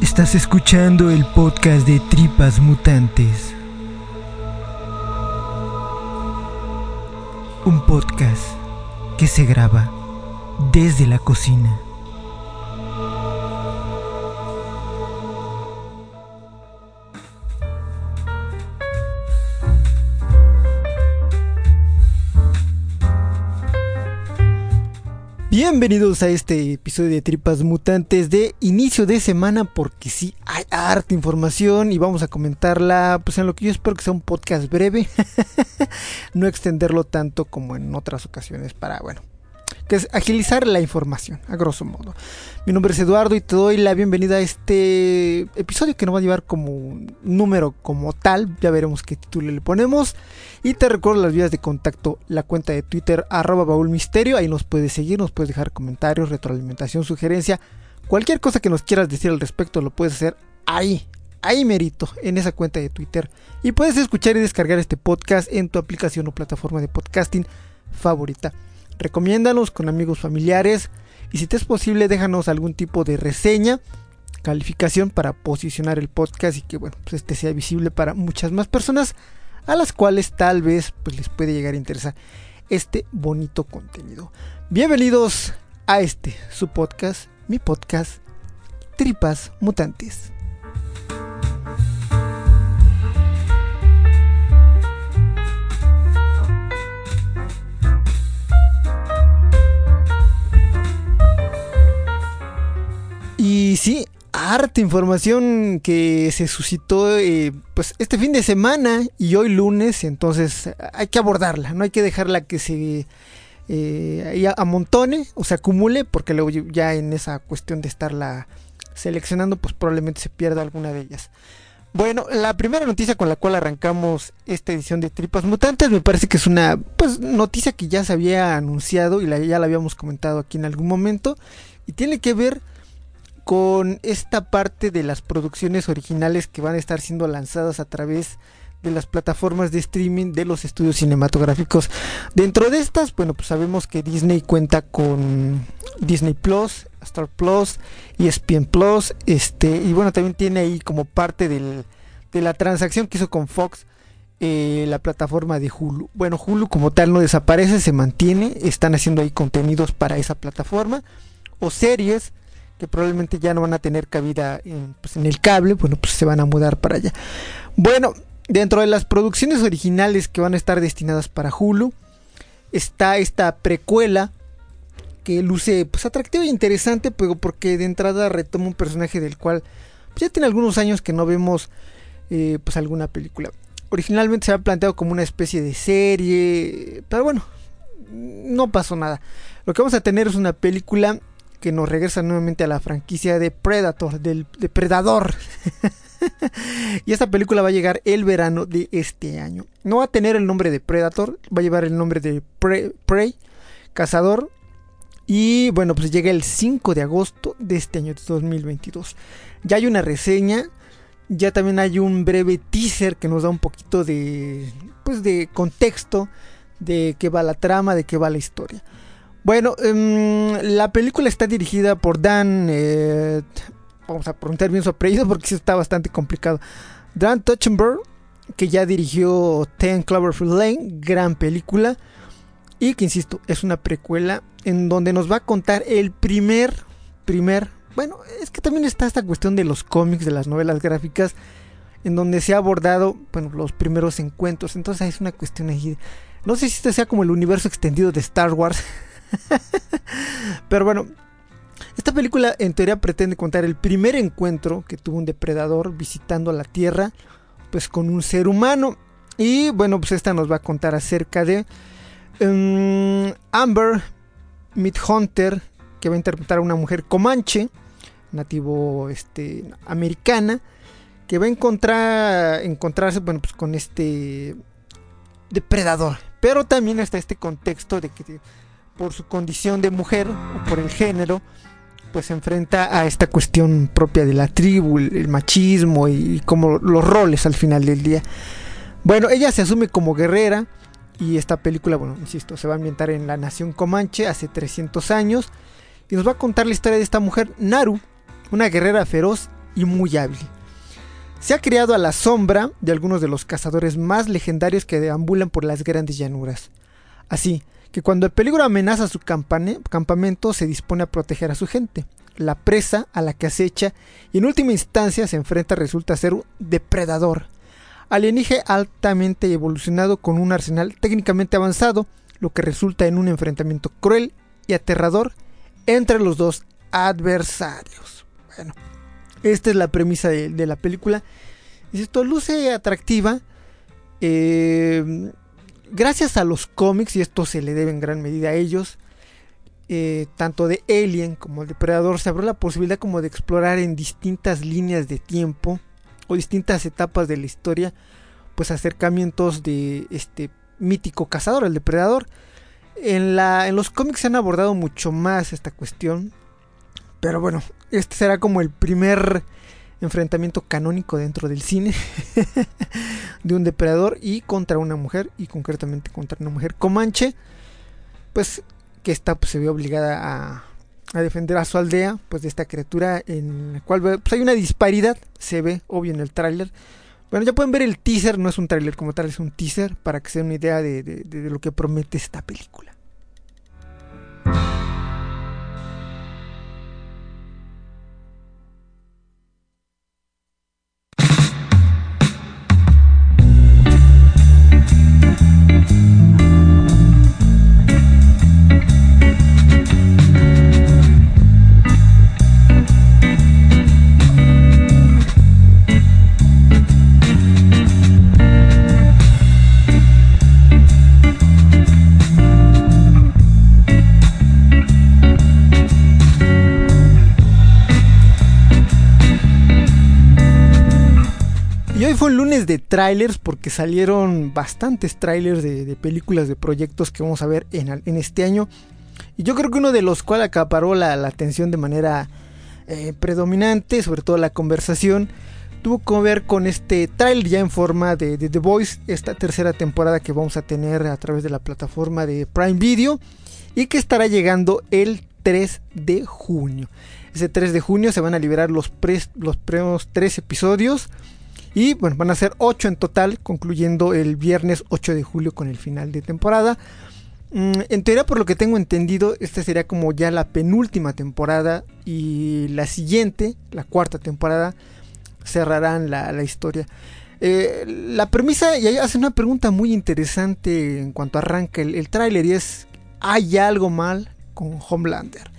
Estás escuchando el podcast de Tripas Mutantes. Un podcast que se graba desde la cocina. Bienvenidos a este episodio de Tripas Mutantes de inicio de semana porque sí hay harta información y vamos a comentarla pues en lo que yo espero que sea un podcast breve, no extenderlo tanto como en otras ocasiones para bueno, que es agilizar la información, a grosso modo. Mi nombre es Eduardo y te doy la bienvenida a este episodio que no va a llevar como un número como tal, ya veremos qué título le ponemos. Y te recuerdo las vías de contacto, la cuenta de Twitter arroba baúlmisterio, ahí nos puedes seguir, nos puedes dejar comentarios, retroalimentación, sugerencia, cualquier cosa que nos quieras decir al respecto lo puedes hacer ahí, ahí merito, en esa cuenta de Twitter. Y puedes escuchar y descargar este podcast en tu aplicación o plataforma de podcasting favorita recomiéndanos con amigos familiares y si te es posible déjanos algún tipo de reseña, calificación para posicionar el podcast y que bueno, pues este sea visible para muchas más personas a las cuales tal vez pues les puede llegar a interesar este bonito contenido. Bienvenidos a este su podcast, mi podcast Tripas Mutantes. Y sí, harta información que se suscitó eh, pues este fin de semana y hoy lunes, entonces hay que abordarla, no hay que dejarla que se eh, amontone o se acumule, porque luego ya en esa cuestión de estarla seleccionando, pues probablemente se pierda alguna de ellas. Bueno, la primera noticia con la cual arrancamos esta edición de Tripas Mutantes me parece que es una pues noticia que ya se había anunciado y la, ya la habíamos comentado aquí en algún momento y tiene que ver con esta parte de las producciones originales que van a estar siendo lanzadas a través de las plataformas de streaming de los estudios cinematográficos. Dentro de estas, bueno, pues sabemos que Disney cuenta con Disney Plus, Star Plus, ESPN Plus, este, y bueno, también tiene ahí como parte del, de la transacción que hizo con Fox eh, la plataforma de Hulu. Bueno, Hulu como tal no desaparece, se mantiene, están haciendo ahí contenidos para esa plataforma o series que probablemente ya no van a tener cabida en, pues, en, el cable, bueno, pues se van a mudar para allá. Bueno, dentro de las producciones originales que van a estar destinadas para Hulu, está esta precuela que luce pues atractiva e interesante, pero porque de entrada retoma un personaje del cual pues, ya tiene algunos años que no vemos eh, pues alguna película. Originalmente se había planteado como una especie de serie, pero bueno, no pasó nada. Lo que vamos a tener es una película que nos regresa nuevamente a la franquicia de Predator, del Depredador. y esta película va a llegar el verano de este año. No va a tener el nombre de Predator, va a llevar el nombre de Prey, cazador. Y bueno, pues llega el 5 de agosto de este año de 2022. Ya hay una reseña, ya también hay un breve teaser que nos da un poquito de pues de contexto de qué va la trama, de qué va la historia. Bueno, um, la película está dirigida por Dan. Eh, vamos a preguntar bien su apellido porque sí está bastante complicado. Dan Tuchenberg, que ya dirigió Ten Cloverfield Lane, gran película. Y que insisto, es una precuela en donde nos va a contar el primer, primer. Bueno, es que también está esta cuestión de los cómics, de las novelas gráficas, en donde se ha abordado, bueno, los primeros encuentros. Entonces es una cuestión ahí. No sé si este sea como el universo extendido de Star Wars. Pero bueno, esta película en teoría pretende contar el primer encuentro que tuvo un depredador visitando la Tierra, pues con un ser humano. Y bueno, pues esta nos va a contar acerca de um, Amber Midhunter, que va a interpretar a una mujer comanche, nativo este, americana, que va a encontrar, encontrarse bueno, pues con este depredador. Pero también está este contexto de que por su condición de mujer o por el género, pues se enfrenta a esta cuestión propia de la tribu, el, machismo y, como los roles al final del día. Bueno, ella se asume como guerrera y esta película, bueno, insisto, se va a ambientar en la nación Comanche hace 300 años y nos va a contar la historia de esta mujer, Naru, una guerrera feroz y muy hábil. Se ha criado a la sombra de algunos de los cazadores más legendarios que deambulan por las grandes llanuras. Así que cuando el peligro amenaza su campamento se dispone a proteger a su gente. La presa a la que acecha y en última instancia se enfrenta resulta ser un depredador. Alienígena altamente evolucionado con un arsenal técnicamente avanzado, lo que resulta en un enfrentamiento cruel y aterrador entre los dos adversarios. Bueno, esta es la premisa de, la película. Esto luce atractiva. Eh, gracias a los cómics, y esto se le debe en gran medida a ellos, eh, tanto de Alien como el Depredador, se abrió la posibilidad como de explorar en distintas líneas de tiempo o distintas etapas de la historia, pues acercamientos de este mítico cazador, el Depredador. En, la, en los cómics se han abordado mucho más esta cuestión, pero bueno, este será como el primer enfrentamiento canónico dentro del cine de un depredador y contra una mujer y concretamente contra una mujer comanche pues que está pues, se ve obligada a, a, defender a su aldea pues de esta criatura en la cual pues, hay una disparidad se ve obvio en el tráiler. Bueno ya pueden ver el teaser no es un tráiler como tal es un teaser para que se den una idea de, de lo que promete esta película de trailers porque salieron bastantes trailers de, películas, de proyectos que vamos a ver en, este año. Y yo creo que uno de los cuales acaparó la, atención de manera eh, predominante, sobre todo la conversación, tuvo que ver con este trailer ya en forma de, The Voice, esta tercera temporada que vamos a tener a través de la plataforma de Prime Video y que estará llegando el 3 de junio. Ese 3 de junio se van a liberar los, los primeros tres episodios y bueno, van a ser 8 en total, concluyendo el viernes 8 de julio con el final de temporada. Mm, en teoría, por lo que tengo entendido, esta sería como ya la penúltima temporada y la siguiente, la cuarta temporada, cerrarán la, historia. Eh, la premisa, y hace una pregunta muy interesante en cuanto arranca el, el tráiler y es, ¿hay algo mal con Homelander?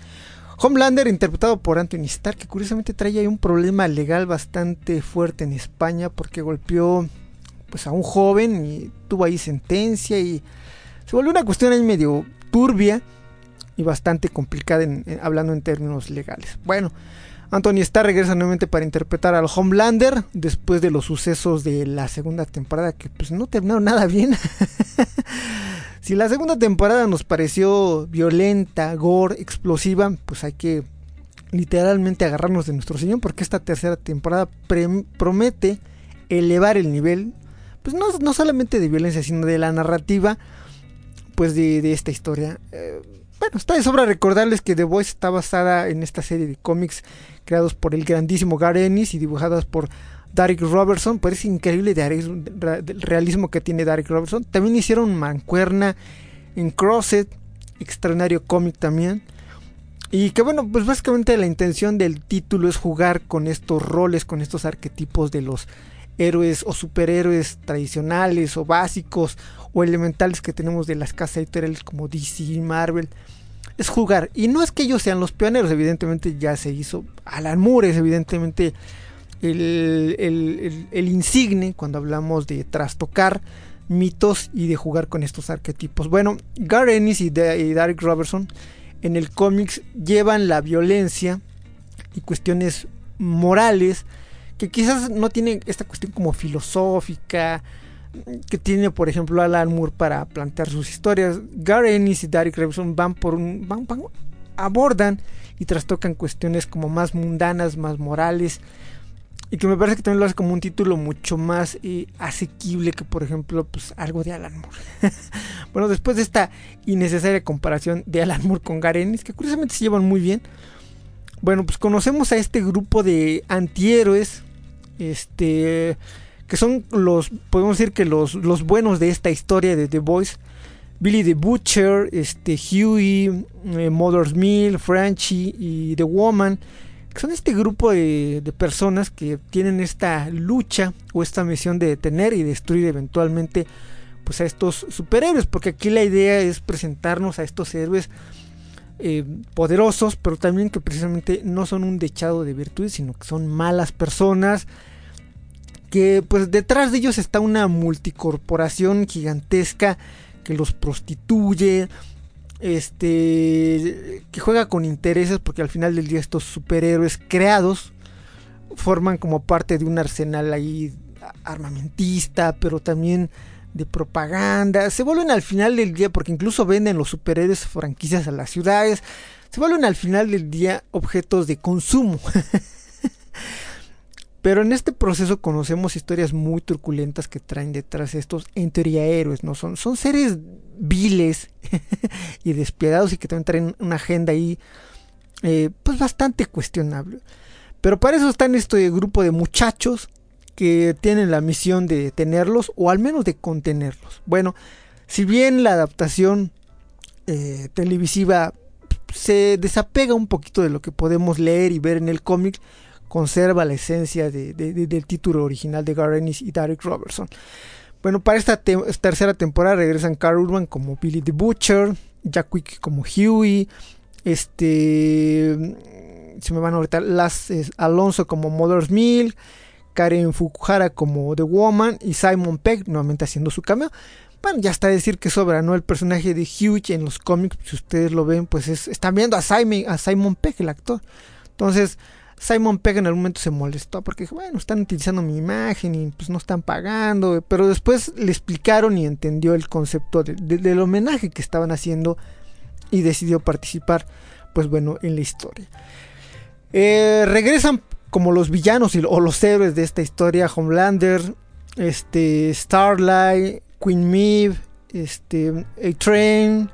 Homelander, interpretado por Anthony Stark, que curiosamente trae ahí un problema legal bastante fuerte en España porque golpeó pues a un joven y tuvo ahí sentencia y se volvió una cuestión ahí medio turbia y bastante complicada hablando en términos legales. Bueno, Anthony Starr regresa nuevamente para interpretar al Homelander después de los sucesos de la segunda temporada que pues no terminaron nada bien. Si la segunda temporada nos pareció violenta, gore, explosiva, pues hay que literalmente agarrarnos de nuestro señor porque esta tercera temporada promete elevar el nivel, pues no, no, solamente de violencia, sino de la narrativa, pues de, esta historia. Eh, bueno, está de sobra recordarles que The Voice está basada en esta serie de cómics creados por el grandísimo Garth Ennis y dibujadas por Derek Robertson, parece increíble el realismo que tiene Derek Robertson. También hicieron Mancuerna en Crosset, extraordinario cómic también. Y que bueno, pues básicamente la intención del título es jugar con estos roles, con estos arquetipos de los héroes o superhéroes tradicionales o básicos o elementales que tenemos de las casas editoriales como DC y Marvel. Es jugar. Y no es que ellos sean los pioneros, evidentemente ya se hizo. Alan Moore es evidentemente el, insigne cuando hablamos de trastocar mitos y de jugar con estos arquetipos. Bueno, Gar Ennis y, Derek Robertson en el cómics llevan la violencia y cuestiones morales que quizás no tienen esta cuestión como filosófica que tiene por ejemplo Alan Moore para plantear sus historias. Gar Ennis y Derek Robertson van por un van, abordan y trastocan cuestiones como más mundanas, más morales y que me parece que también lo hace como un título mucho más eh, asequible que por ejemplo pues algo de Alan Moore. bueno, después de esta innecesaria comparación de Alan Moore con Garenis, que curiosamente se llevan muy bien, bueno, pues conocemos a este grupo de antihéroes, este, que son los, podemos decir que los, los buenos de esta historia de The Boys. Billy the Butcher, este, Huey, eh, Mother's Mill, Franchi y The Woman son este grupo de, personas que tienen esta lucha o esta misión de detener y destruir eventualmente pues a estos superhéroes porque aquí la idea es presentarnos a estos héroes eh, poderosos pero también que precisamente no son un dechado de virtudes sino que son malas personas que pues detrás de ellos está una multicorporación gigantesca que los prostituye este que juega con intereses porque al final del día estos superhéroes creados forman como parte de un arsenal ahí armamentista, pero también de propaganda. Se vuelven al final del día porque incluso venden los superhéroes franquicias a las ciudades. Se vuelven al final del día objetos de consumo. Pero en este proceso conocemos historias muy turbulentas que traen detrás estos, en teoría, héroes, ¿no? Son, son seres viles y despiadados y que también traen una agenda ahí, eh, pues bastante cuestionable. Pero para eso están este grupo de muchachos que tienen la misión de detenerlos o al menos de contenerlos. Bueno, si bien la adaptación eh, televisiva se desapega un poquito de lo que podemos leer y ver en el cómic, conserva la esencia del título original de Garenis y Derek Robertson. Bueno, para esta tercera temporada regresan Carl Urban como Billy the Butcher, Jack Wick como Huey, este se me van a ahorita Las Alonso como Mother's Mill, Karen Fukuhara como The Woman y Simon Pegg nuevamente haciendo su cameo. Bueno, ya está decir que sobra, ¿no? El personaje de Huey en los cómics, si ustedes lo ven, pues están viendo a Simon, a Simon Pegg, el actor. Entonces, Simon Pegg en algún momento se molestó porque bueno, están utilizando mi imagen y pues no están pagando, pero después le explicaron y entendió el concepto del homenaje que estaban haciendo y decidió participar, pues bueno, en la historia. Eh, regresan como los villanos o los héroes de esta historia, Homelander, este, Starlight, Queen Meave, este, A-Train,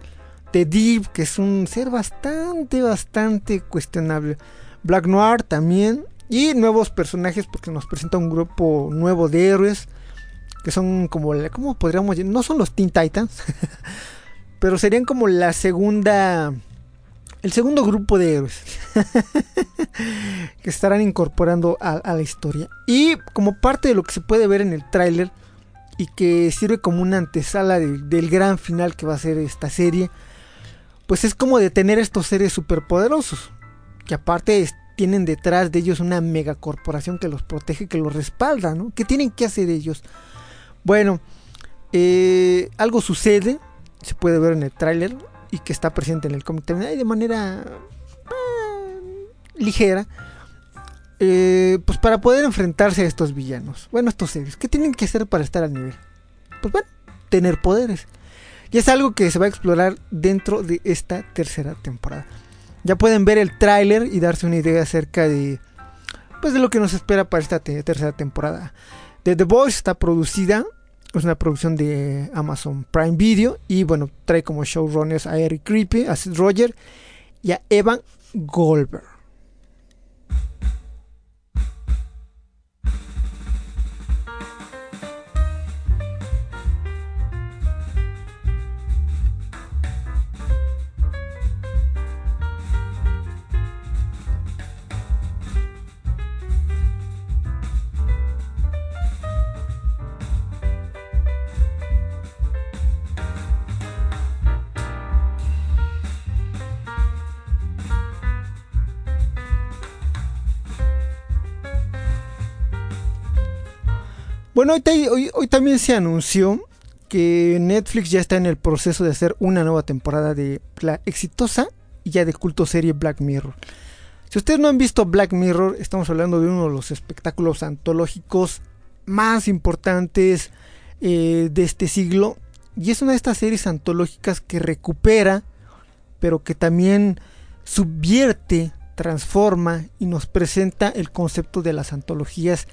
The Deep, que es un ser bastante, bastante cuestionable. Black Noir también. Y nuevos personajes porque nos presenta un grupo nuevo de héroes. Que son como, ¿cómo podríamos No son los Teen Titans. pero serían como la segunda... El segundo grupo de héroes. que estarán incorporando a, la historia. Y como parte de lo que se puede ver en el tráiler. Y que sirve como una antesala del gran final que va a ser esta serie. Pues es como de tener estos seres superpoderosos que aparte tienen detrás de ellos una megacorporación que los protege, que los respalda, ¿no? ¿Qué tienen que hacer ellos? Bueno, eh, algo sucede, se puede ver en el tráiler y que está presente en el cómic también de manera eh, ligera. Eh, pues para poder enfrentarse a estos villanos, bueno, estos seres, ¿qué tienen que hacer para estar al nivel? Pues bueno, tener poderes. Y es algo que se va a explorar dentro de esta tercera temporada. Ya pueden ver el tráiler y darse una idea acerca de pues de lo que nos espera para esta tercera temporada. The, The Voice está producida, es una producción de Amazon Prime Video y bueno, trae como showrunners a Eric Creepy, a Seth Roger y a Evan Goldberg. Bueno, hoy, también se anunció que Netflix ya está en el proceso de hacer una nueva temporada de la exitosa y ya de culto serie Black Mirror. Si ustedes no han visto Black Mirror, estamos hablando de uno de los espectáculos antológicos más importantes eh, de este siglo. Y es una de estas series antológicas que recupera, pero que también subvierte transforma y nos presenta el concepto de las antologías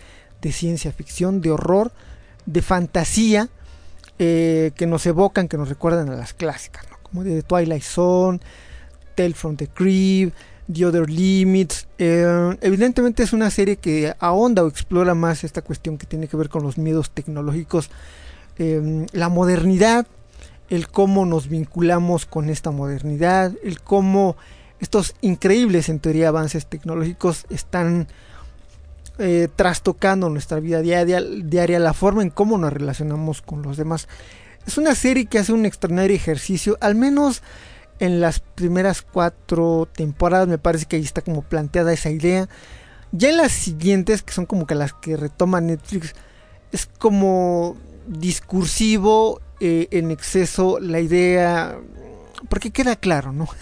de ciencia ficción, de horror, de fantasía, eh, que nos evocan, que nos recuerdan a las clásicas, como de Twilight Zone, Tale from the Crib, The Other Limits. Eh, evidentemente es una serie que ahonda o explora más esta cuestión que tiene que ver con los miedos tecnológicos, eh, la modernidad, el cómo nos vinculamos con esta modernidad, el cómo estos increíbles en teoría avances tecnológicos están eh, trastocando nuestra vida diaria, diaria, la forma en cómo nos relacionamos con los demás. Es una serie que hace un extraordinario ejercicio, al menos en las primeras cuatro temporadas me parece que ahí está como planteada esa idea. Ya en las siguientes, que son como que las que retoma Netflix, es como discursivo eh, en exceso la idea, porque queda claro, ¿no?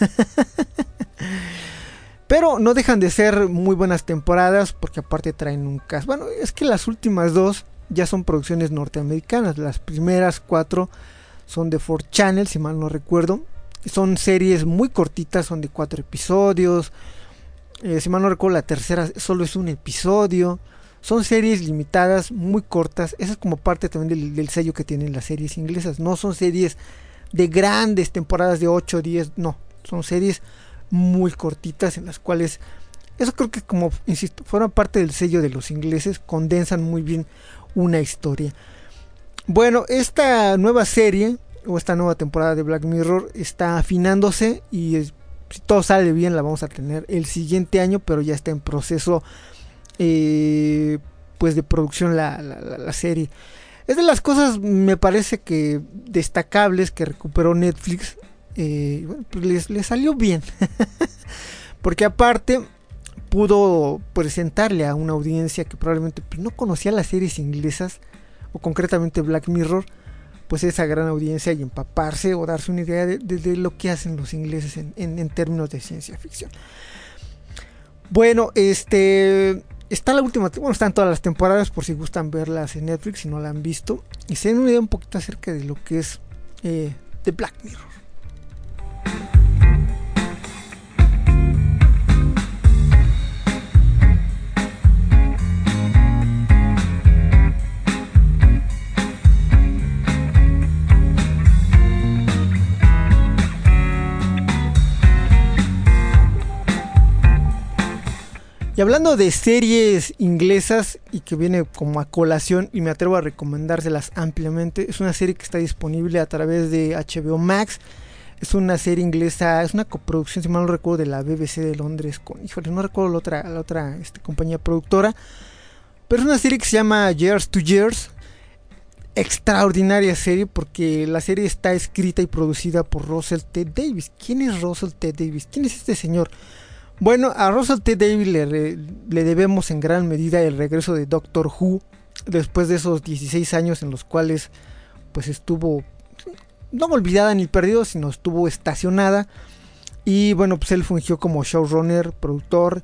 Pero no dejan de ser muy buenas temporadas porque aparte traen un caso. Bueno, es que las últimas dos ya son producciones norteamericanas. Las primeras cuatro son de 4 Channel, si mal no recuerdo. Son series muy cortitas, son de cuatro episodios. Eh, si mal no recuerdo, la tercera solo es un episodio. Son series limitadas, muy cortas. Esa es como parte también del, sello que tienen las series inglesas. No son series de grandes temporadas de 8 o 10, no. Son series muy cortitas en las cuales, eso creo que como, insisto, forman parte del sello de los ingleses, condensan muy bien una historia. Bueno, esta nueva serie o esta nueva temporada de Black Mirror está afinándose y si todo sale bien la vamos a tener el siguiente año, pero ya está en proceso eh, pues de producción la, la, serie. Es de las cosas, me parece que destacables que recuperó Netflix. Eh, pues les, salió bien. Porque aparte pudo presentarle a una audiencia que probablemente pues, no conocía las series inglesas, o concretamente Black Mirror, pues esa gran audiencia y empaparse o darse una idea de, lo que hacen los ingleses en, en términos de ciencia ficción. Bueno, este Está la última, bueno, están todas las temporadas por si gustan verlas en Netflix si no la han visto. Y se den una idea un poquito acerca de lo que es eh, Black Mirror. Y hablando de series inglesas y que viene como a colación y me atrevo a recomendárselas ampliamente, es una serie que está disponible a través de HBO Max. Es una serie inglesa, es una coproducción, si mal no recuerdo, de la BBC de Londres con, híjole, no recuerdo la otra, la otra este, compañía productora. Pero es una serie que se llama Years to Years. Extraordinaria serie porque la serie está escrita y producida por Russell T. Davis. ¿Quién es Russell T. Davis? ¿Quién es este señor? Bueno, a Russell T. Davis le, debemos en gran medida el regreso de Doctor Who después de esos 16 años en los cuales pues estuvo no olvidada ni perdido, sino estuvo estacionada. Y bueno, pues él fungió como showrunner, productor,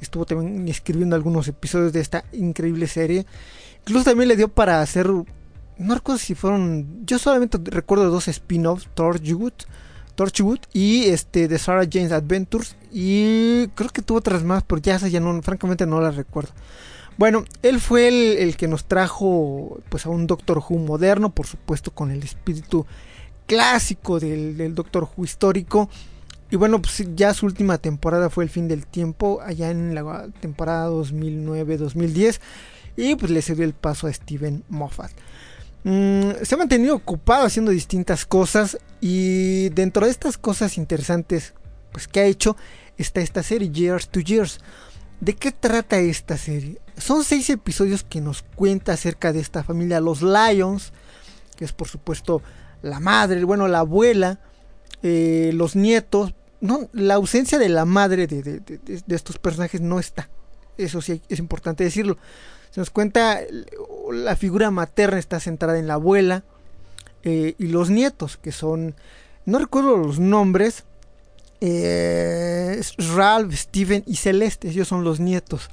estuvo también escribiendo algunos episodios de esta increíble serie. Incluso también le dio para hacer, no recuerdo si fueron, yo solamente recuerdo dos spin-offs, Torchwood Torchwood y este de Sarah Jane's Adventures y creo que tuvo otras más, pero ya esas ya no, francamente no las recuerdo. Bueno, él fue el, que nos trajo pues a un Doctor Who moderno, por supuesto con el espíritu clásico del, Doctor Who histórico. Y bueno, pues ya su última temporada fue El fin del tiempo, allá en la temporada 2009-2010. Y pues le cedió el paso a Steven Moffat. Mm, se ha mantenido ocupado haciendo distintas cosas y dentro de estas cosas interesantes pues que ha hecho está esta serie Years to Years. ¿De qué trata esta serie? Son seis episodios que nos cuenta acerca de esta familia, los Lions, que es por supuesto la madre, bueno, la abuela, eh, los nietos. No, la ausencia de la madre de, de estos personajes no está. Eso sí es importante decirlo. Se nos cuenta la figura materna está centrada en la abuela eh, y los nietos, que son, no recuerdo los nombres, eh, Ralph, Steven y Celeste, ellos son los nietos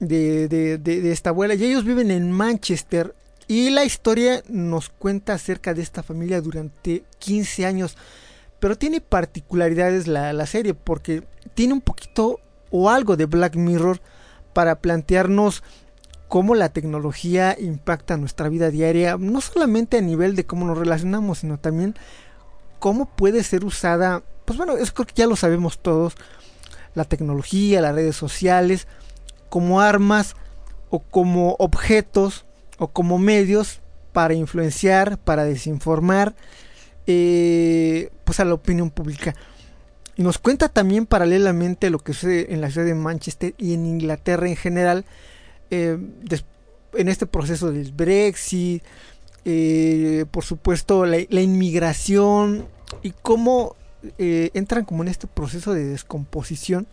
de, de, esta abuela y ellos viven en Manchester y la historia nos cuenta acerca de esta familia durante 15 años. Pero tiene particularidades la, la, serie porque tiene un poquito o algo de Black Mirror para plantearnos cómo la tecnología impacta nuestra vida diaria, no solamente a nivel de cómo nos relacionamos, sino también cómo puede ser usada, pues bueno, eso creo que ya lo sabemos todos, la tecnología, las redes sociales, como armas o como objetos o como medios para influenciar, para desinformar, eh, pues a la opinión pública. Y nos cuenta también paralelamente lo que sucede en la ciudad de Manchester y en Inglaterra en general, eh, en este proceso del Brexit, eh, por supuesto la, inmigración y cómo entran como en este proceso de descomposición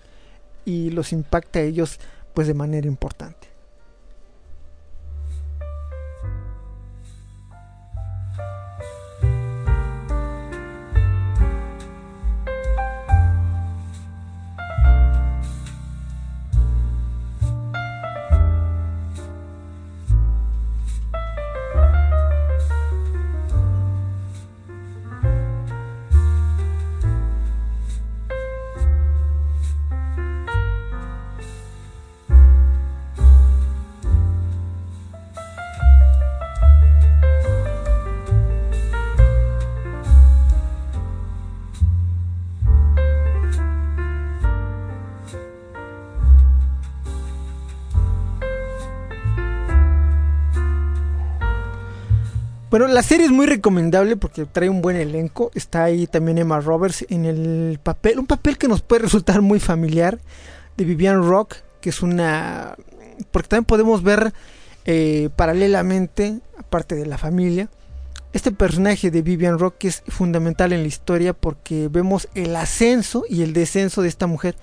y los impacta a ellos pues de manera importante. Bueno, la serie es muy recomendable porque trae un buen elenco. Está ahí también Emma Roberts en el papel, un papel que nos puede resultar muy familiar, de Vivian Rock, que es una... Porque también podemos ver eh, paralelamente, aparte de la familia, este personaje de Vivian Rock es fundamental en la historia porque vemos el ascenso y el descenso de esta mujer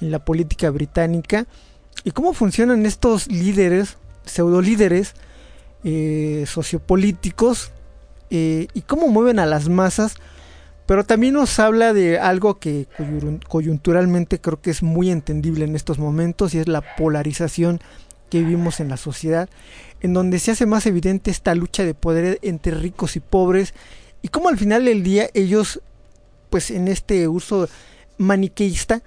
en la política británica y cómo funcionan estos líderes, pseudo líderes, eh, sociopolíticos eh, y cómo mueven a las masas, pero también nos habla de algo que coyunturalmente creo que es muy entendible en estos momentos y es la polarización que vivimos en la sociedad, en donde se hace más evidente esta lucha de poder entre ricos y pobres y cómo al final del día ellos, pues en este uso maniqueísta,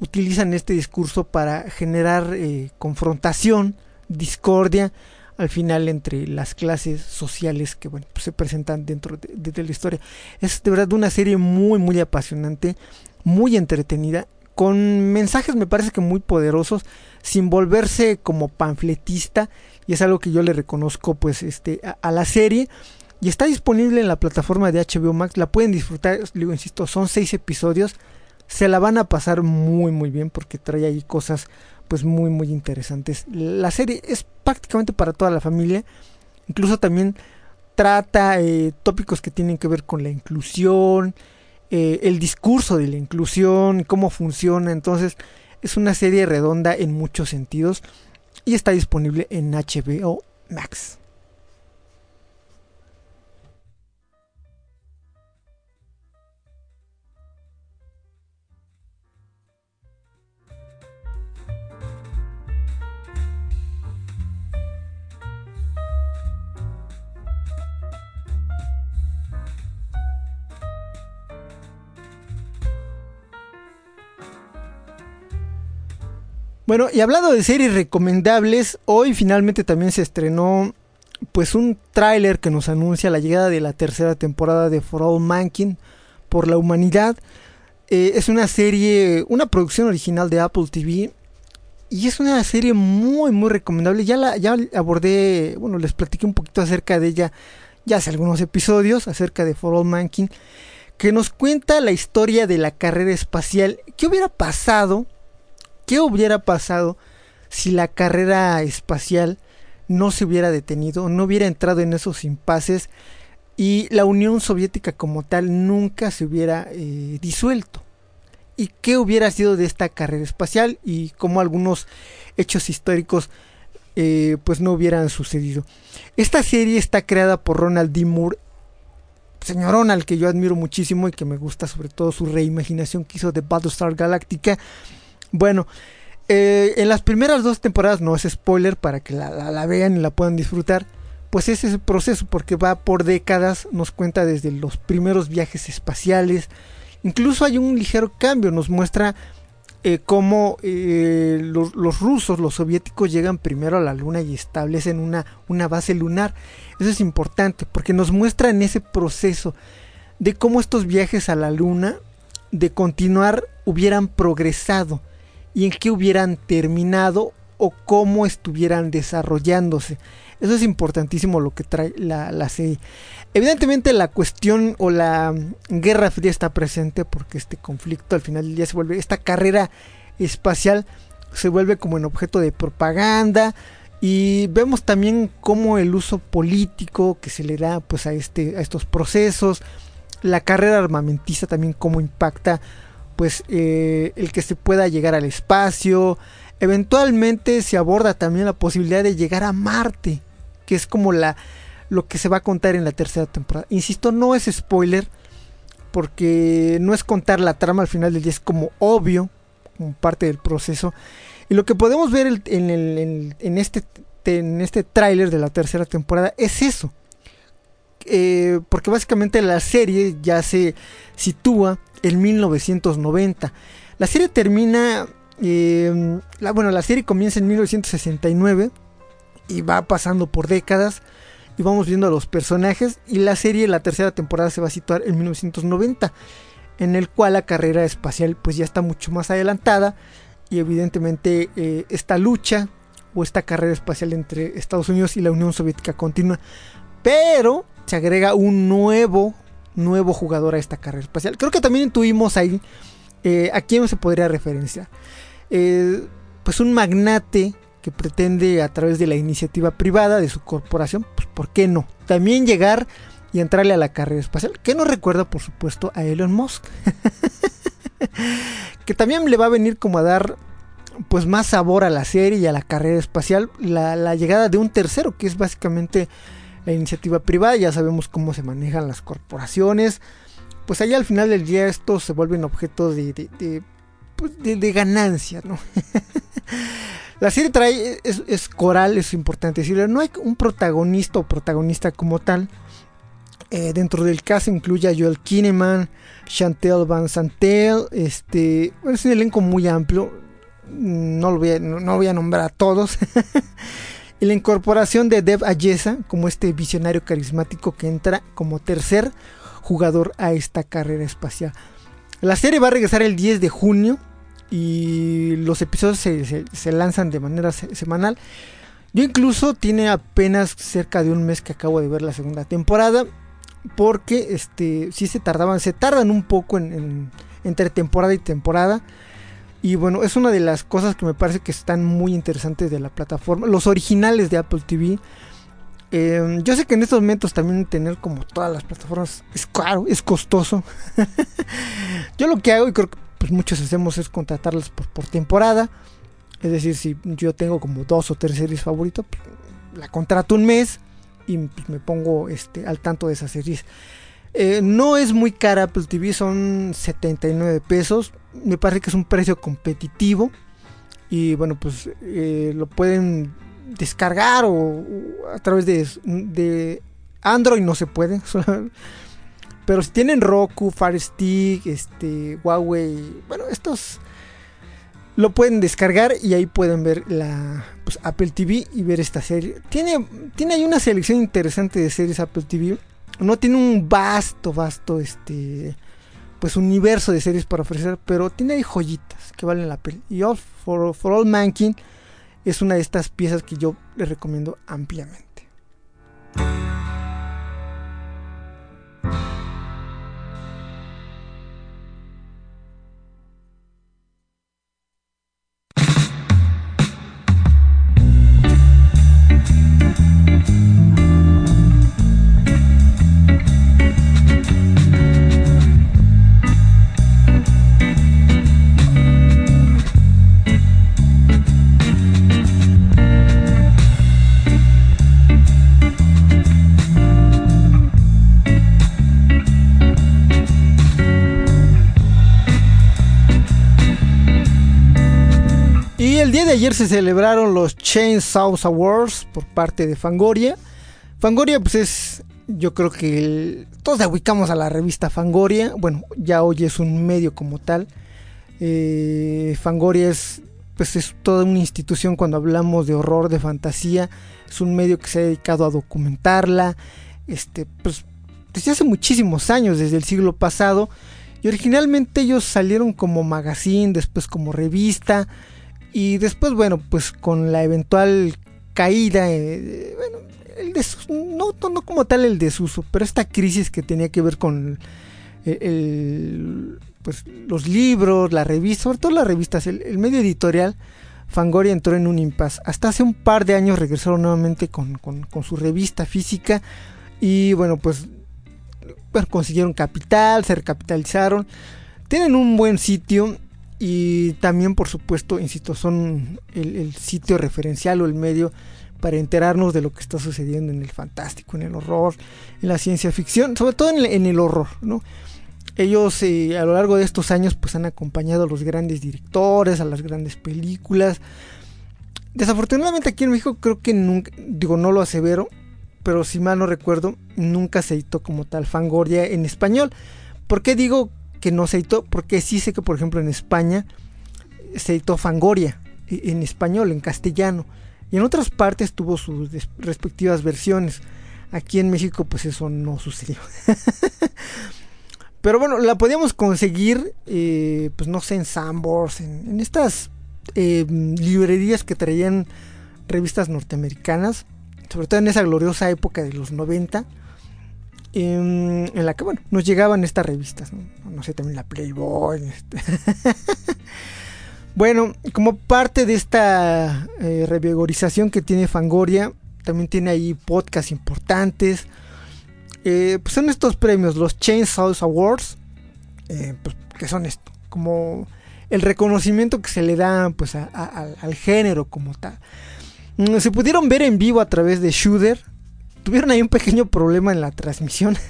utilizan este discurso para generar eh, confrontación, discordia, al final entre las clases sociales que bueno, pues, se presentan dentro de, la historia. Es de verdad una serie muy, muy apasionante, muy entretenida, con mensajes me parece que muy poderosos, sin volverse como panfletista, y es algo que yo le reconozco pues este a, la serie. Y está disponible en la plataforma de HBO Max, la pueden disfrutar, digo, insisto, son seis episodios, se la van a pasar muy muy bien porque trae ahí cosas pues muy muy interesantes. La serie es prácticamente para toda la familia, incluso también trata eh, tópicos que tienen que ver con la inclusión, eh, el discurso de la inclusión, cómo funciona, entonces es una serie redonda en muchos sentidos y está disponible en HBO Max. Bueno, y hablando de series recomendables, hoy finalmente también se estrenó pues un tráiler que nos anuncia la llegada de la tercera temporada de For All Mankind por la humanidad. Eh, es una serie, una producción original de Apple TV y es una serie muy muy recomendable. Ya la ya abordé, bueno, les platiqué un poquito acerca de ella ya hace algunos episodios acerca de For All Mankind que nos cuenta la historia de la carrera espacial. ¿Qué hubiera pasado ¿Qué hubiera pasado si la carrera espacial no se hubiera detenido, no hubiera entrado en esos impases y la Unión Soviética como tal nunca se hubiera eh, disuelto? ¿Y qué hubiera sido de esta carrera espacial y cómo algunos hechos históricos eh, pues no hubieran sucedido? Esta serie está creada por Ronald D. Moore señorón al que yo admiro muchísimo y que me gusta sobre todo su reimaginación que hizo de Battlestar Galactica bueno, eh, en las primeras dos temporadas, no es spoiler para que la, vean y la puedan disfrutar, pues ese es el proceso porque va por décadas, nos cuenta desde los primeros viajes espaciales, incluso hay un ligero cambio, nos muestra eh, cómo eh, los, los, rusos, los soviéticos llegan primero a la luna y establecen una, una base lunar. Eso es importante porque nos muestra en ese proceso de cómo estos viajes a la luna de continuar hubieran progresado y en qué hubieran terminado o cómo estuvieran desarrollándose. Eso es importantísimo lo que trae la, la serie. Evidentemente la cuestión o la guerra fría está presente porque este conflicto al final del día se vuelve, esta carrera espacial se vuelve como un objeto de propaganda y vemos también cómo el uso político que se le da pues a, este, a estos procesos, la carrera armamentista también cómo impacta pues eh, el que se pueda llegar al espacio, eventualmente se aborda también la posibilidad de llegar a Marte, que es como la lo que se va a contar en la tercera temporada. Insisto, no es spoiler, porque no es contar la trama al final del día, es como obvio, como parte del proceso. Y lo que podemos ver en, el, en, este, en este tráiler de la tercera temporada es eso. Eh, porque básicamente la serie ya se sitúa en 1990. La serie termina, eh, bueno, la serie comienza en 1969 y va pasando por décadas y vamos viendo a los personajes y la serie, la tercera temporada se va a situar en 1990, en el cual la carrera espacial pues ya está mucho más adelantada y evidentemente eh, esta lucha o esta carrera espacial entre Estados Unidos y la Unión Soviética continúa, pero se agrega un nuevo nuevo jugador a esta carrera espacial. Creo que también intuimos ahí eh, a quién se podría referenciar. Eh, pues un magnate que pretende a través de la iniciativa privada de su corporación, pues ¿por qué no? También llegar y entrarle a la carrera espacial, que nos recuerda por supuesto a Elon Musk, que también le va a venir como a dar pues más sabor a la serie y a la carrera espacial, la llegada de un tercero, que es básicamente la iniciativa privada, ya sabemos cómo se manejan las corporaciones, pues allá al final del día estos se vuelven objetos de, de, pues ganancia, ¿no? La serie trae, es, coral, es importante decirlo. No hay un protagonista o protagonista como tal. Eh, dentro del caso incluye a Joel Kinneman, Chantel Van Santel. Este, es un elenco muy amplio. No lo voy a, no, voy a nombrar a todos. y la incorporación de Dev Ayesa como este visionario carismático que entra como tercer jugador a esta carrera espacial. La serie va a regresar el 10 de junio y los episodios se, lanzan de manera semanal. Yo incluso tiene apenas cerca de un mes que acabo de ver la segunda temporada. Porque este sí se tardaban, se tardan un poco en, entre temporada y temporada. Y bueno, es una de las cosas que me parece que están muy interesantes de la plataforma. Los originales de Apple TV. Em, yo sé que en estos momentos también tener como todas las plataformas es caro, es costoso. yo lo que hago, y creo que pues muchos hacemos es contratarlas por, temporada. Es decir, si yo tengo como dos o tres series favoritas, pues, la contrato un mes y pues, me pongo este, al tanto de esas series. Eh, no es muy cara Apple TV, son 79 pesos. Me parece que es un precio competitivo. Y bueno, pues eh, lo pueden descargar o, a través de, de, Android no se puede. Pero si tienen Roku, Fire Stick, este, Huawei, bueno, estos lo pueden descargar y ahí pueden ver la pues, Apple TV y ver esta serie. Tiene, tiene ahí una selección interesante de series Apple TV. No tiene un vasto, vasto, este, pues universo de series para ofrecer, pero tiene ahí joyitas que valen la pena. Y All for, for All Mankind es una de estas piezas que yo les recomiendo ampliamente. Ayer se celebraron los Chainsaw Awards por parte de Fangoria. Fangoria, pues es, yo creo que todos ubicamos a la revista Fangoria. Bueno, ya hoy es un medio como tal. Eh, Fangoria es, pues es toda una institución cuando hablamos de horror, de fantasía. Es un medio que se ha dedicado a documentarla. Este, pues desde hace muchísimos años, desde el siglo pasado. Y originalmente ellos salieron como magazine, después como revista. Y después, bueno, pues con la eventual caída, eh, el desuso, no, como tal el desuso, pero esta crisis que tenía que ver con el, pues, los libros, la revista, sobre todo las revistas, el, medio editorial, Fangoria entró en un impasse. Hasta hace un par de años regresaron nuevamente con, su revista física y bueno, pues consiguieron capital, se recapitalizaron, tienen un buen sitio y también por supuesto, insisto, son el sitio referencial o el medio para enterarnos de lo que está sucediendo en el fantástico, en el horror, en la ciencia ficción, sobre todo en el, horror, ¿no? Ellos eh, a lo largo de estos años pues han acompañado a los grandes directores, a las grandes películas. Desafortunadamente aquí en México creo que nunca, digo no lo asevero, pero si mal no recuerdo, nunca se editó como tal Fangoria en español. ¿Por qué digo que no se editó? Porque sí sé que por ejemplo en España se editó Fangoria en español, en castellano y en otras partes tuvo sus respectivas versiones. Aquí en México pues eso no sucedió. Pero bueno, la podíamos conseguir, eh, pues no sé, en Sambors, en, estas eh, librerías que traían revistas norteamericanas, sobre todo en esa gloriosa época de los 90, en, la que, bueno, nos llegaban estas revistas, no, sé, también la Playboy. Este. Bueno, como parte de esta eh, revigorización que tiene Fangoria, también tiene ahí podcasts importantes. Eh, pues son estos premios, los Chainsaws Awards, eh, pues, que son esto, como el reconocimiento que se le da pues, al género como tal. Mm, se pudieron ver en vivo a través de Shooter. Tuvieron ahí un pequeño problema en la transmisión.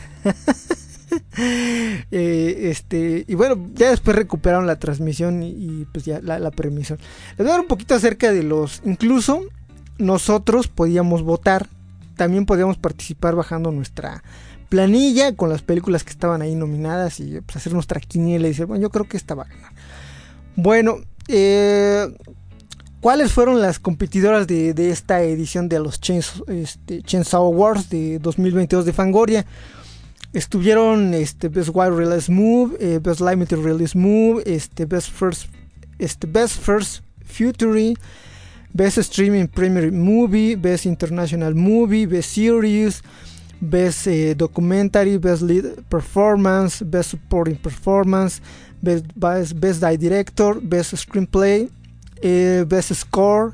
Eh, este, y bueno, ya después recuperaron la transmisión y, pues ya la, permisión. Les voy a dar un poquito acerca de los. Incluso nosotros podíamos votar. También podíamos participar bajando nuestra planilla con las películas que estaban ahí nominadas y pues, hacer nuestra quiniela y decir, bueno, yo creo que esta va a ganar. Bueno, eh, ¿cuáles fueron las competidoras de, esta edición de los Chainsaw, este, Chainsaw Awards de 2022 de Fangoria? estuvieron este Best Wide Release Move, eh, Best Limited Release Move, este Best First, este Best First Future, Best Streaming Premier Movie, Best International Movie, Best Series, Best eh, Documentary, Best Lead Performance, Best Supporting Performance, Best, Best, Director, Best Screenplay, eh, Best Score,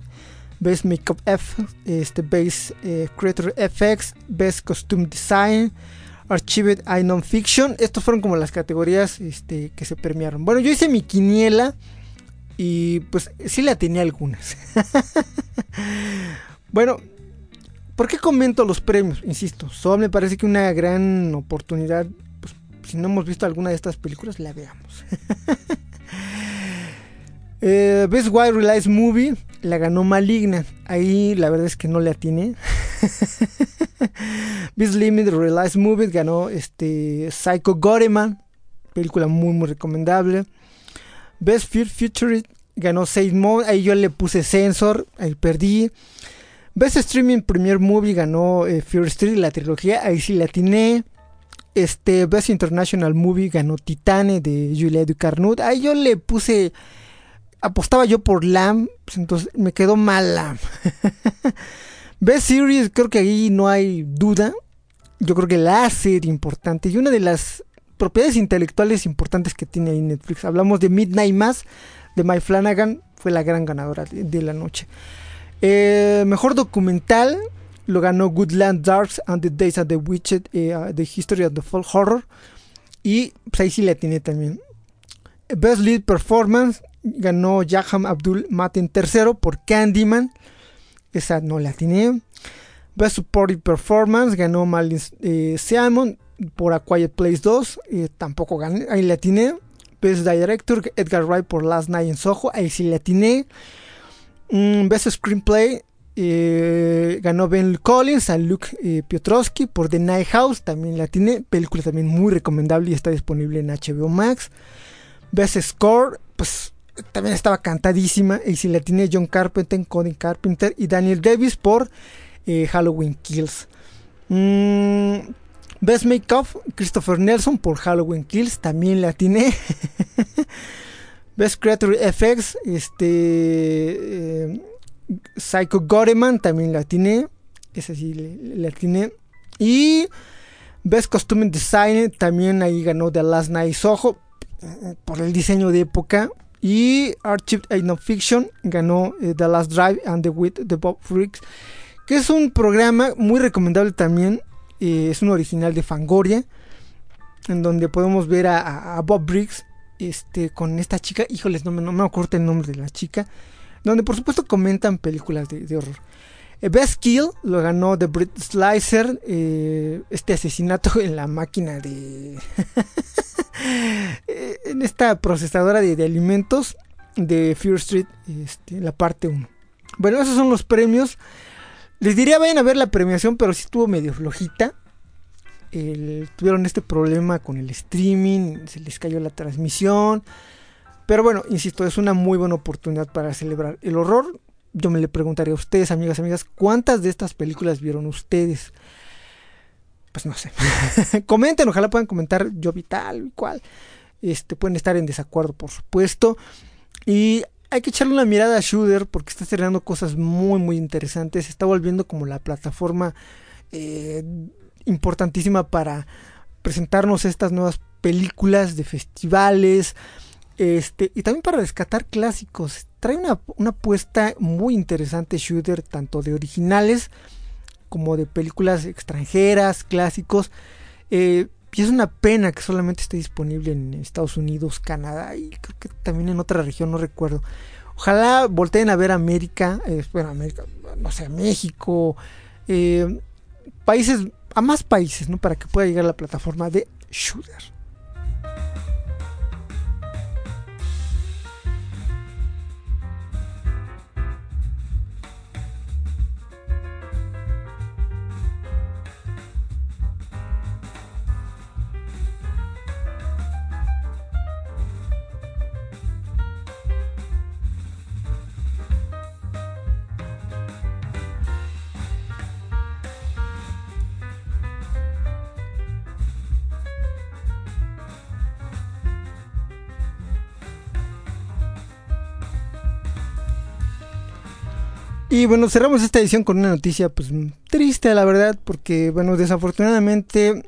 Best Makeup F, este, Best Creator FX, Best Costume Design, Archived I Non-Fiction. Estos fueron como las categorías este, que se premiaron. Bueno, yo hice mi quiniela y pues sí la tenía algunas. bueno, ¿por qué comento los premios? Insisto, solo me parece que una gran oportunidad. Pues, si no hemos visto alguna de estas películas, la veamos. Eh, Best Wide Release Movie la ganó Maligna. Ahí la verdad es que no le atiné. Best Limited Release Movie ganó este Psycho Goreman, película muy muy recomendable. Best Fear Future ganó Saint Mode, ahí yo le puse Sensor, ahí perdí. Best Streaming Premier Movie ganó eh, Fear Street, la trilogía, ahí sí la atiné. Este Best International Movie ganó Titane de Julia Ducarnut, ahí yo le puse apostaba yo por Lam, pues entonces me quedó mal Lam. Best Series, creo que ahí no hay duda. Yo creo que la serie importante y una de las propiedades intelectuales importantes que tiene ahí Netflix. Hablamos de Midnight Mass de Mike Flanagan, fue la gran ganadora de, la noche. Eh, mejor documental lo ganó Goodland Darks and the Days of the Witched, eh, The History of the Folk Horror. Y pues ahí sí la tiene también. Best Lead Performance ganó Jaham Abdul Maten tercero por Candyman. Esa no la tiene. Best Supporting Performance ganó Malin eh, Simon por A Quiet Place 2. Eh, tampoco gané. Ahí la tiene. Best Director Edgar Wright por Last Night in Soho. Ahí sí la tiene. Mm, Best Screenplay eh, ganó Ben Collins a Luke Piotrowski por The Night House. También la tiene. Película también muy recomendable y está disponible en HBO Max. Best Score pues también estaba cantadísima. Y si la tiene John Carpenter, Cody Carpenter y Daniel Davis por eh, Halloween Kills. Mm, Best Makeup, Christopher Nelson por Halloween Kills, también la tiene. Best Creature FX, este. Eh, Psycho Goreman también la tiene. Esa sí la tiene. Y Best Costume Design también ahí ganó The Last Night Soho por el diseño de época. Y Archived No Fiction ganó eh, The Last Drive and the With the Bob Freaks. Que es un programa muy recomendable también. Eh, es un original de Fangoria. En donde podemos ver a, Bob Briggs. Este, con esta chica. Híjoles, no me, no me acuerdo el nombre de la chica. Donde por supuesto comentan películas de, horror. Eh, Best Kill lo ganó The Brit Slicer. este asesinato en la máquina de. Eh, en esta procesadora de, alimentos de Fear Street, este, la parte 1. Bueno, esos son los premios. Les diría vayan a ver la premiación, pero sí estuvo medio flojita. tuvieron este problema con el streaming, se les cayó la transmisión. Pero bueno, insisto, es una muy buena oportunidad para celebrar el horror. Yo me le preguntaría a ustedes, amigas, amigas, ¿cuántas de estas películas vieron ustedes? Pues no sé. Comenten, ojalá puedan comentar yo vi tal y cual. Este, pueden estar en desacuerdo, por supuesto. Y hay que echarle una mirada a Shooter porque está estrenando cosas muy, muy interesantes. está volviendo como la plataforma eh, importantísima para presentarnos estas nuevas películas de festivales. Este, y también para rescatar clásicos. Trae una, una apuesta muy interesante Shooter, tanto de originales como de películas extranjeras, clásicos. Eh, y es una pena que solamente esté disponible en Estados Unidos, Canadá y creo que también en otra región, no recuerdo. Ojalá volteen a ver América, eh, bueno, América, no sé, México, eh, países, a más países, ¿no? Para que pueda llegar la plataforma de Shooter. Y bueno, cerramos esta edición con una noticia pues triste, la verdad, porque bueno, desafortunadamente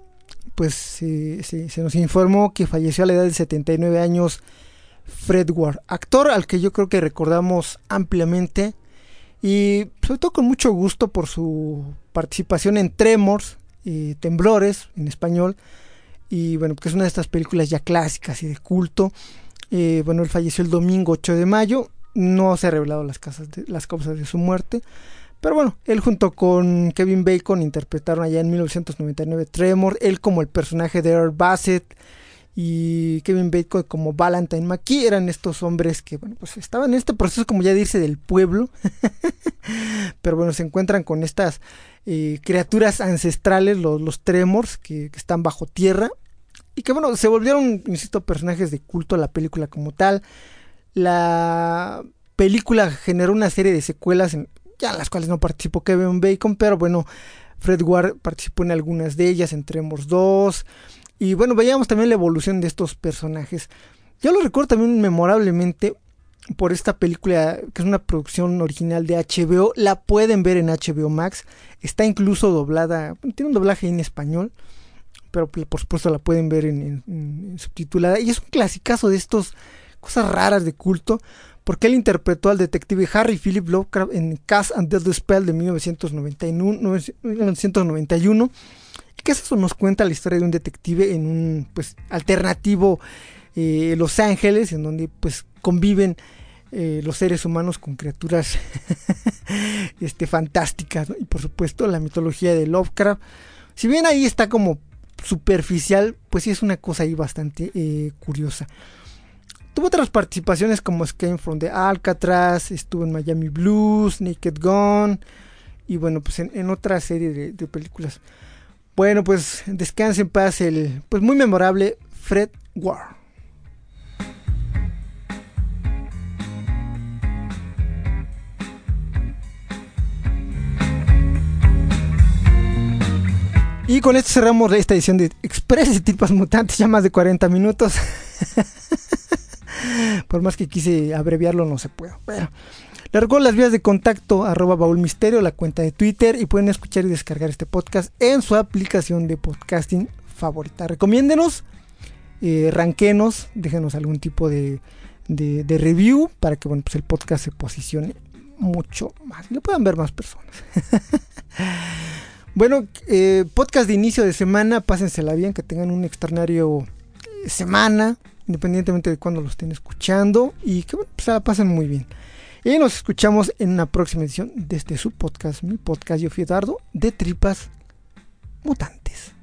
pues se nos informó que falleció a la edad de 79 años Fred Ward, actor al que yo creo que recordamos ampliamente y sobre todo con mucho gusto por su participación en Tremors, y Temblores en español, y bueno, que es una de estas películas ya clásicas y de culto. Eh, bueno, él falleció el domingo 8 de mayo no se ha revelado las, las causas de su muerte. Pero bueno, él junto con Kevin Bacon interpretaron allá en 1999 Tremor, él como el personaje de Earl Bassett y Kevin Bacon como Valentine McKee eran estos hombres que bueno pues estaban en este proceso como ya dice del pueblo pero bueno se encuentran con estas eh, criaturas ancestrales los, los Tremors que, que, están bajo tierra y que bueno se volvieron insisto personajes de culto a la película como tal la película generó una serie de secuelas, en, ya en las cuales no participó Kevin Bacon, pero bueno, Fred Ward participó en algunas de ellas, en Tremors 2. Y bueno, veíamos también la evolución de estos personajes. Yo lo recuerdo también memorablemente por esta película que es una producción original de HBO. La pueden ver en HBO Max. Está incluso doblada, tiene un doblaje en español, pero por supuesto la pueden ver en, en subtitulada. Y es un clasicazo de estos cosas raras de culto, porque él interpretó al detective Harry Philip Lovecraft en Cast and Death Spell de 1991, 1991 que eso nos cuenta la historia de un detective en un pues alternativo eh, Los Ángeles, en donde pues conviven eh, los seres humanos con criaturas este, fantásticas, y por supuesto la mitología de Lovecraft. Si bien ahí está como superficial, pues sí es una cosa ahí bastante eh, curiosa. Tuvo otras participaciones como Escape from the Alcatraz, estuvo en Miami Blues, Naked Gun y bueno, pues en, otra serie de, películas. Bueno, pues descanse en paz el pues muy memorable Fred Ward. Y con esto cerramos esta edición de Express de Tipas Mutantes, ya más de 40 minutos. Por más que quise abreviarlo, no se puede. Bueno, recuerdo las vías de contacto, arroba la cuenta de Twitter, y pueden escuchar y descargar este podcast en su aplicación de podcasting favorita. Recomiéndenos, eh, ranquenos, déjenos algún tipo de, review para que bueno, pues el podcast se posicione mucho más, lo puedan ver más personas. bueno, eh, podcast de inicio de semana, pásensela bien, que tengan un extraordinario semana, independientemente de cuándo lo estén escuchando y que pues, se la pasen muy bien. Y nos escuchamos en una próxima edición de este su podcast, mi podcast Yo Fietardo, de Tripas Mutantes.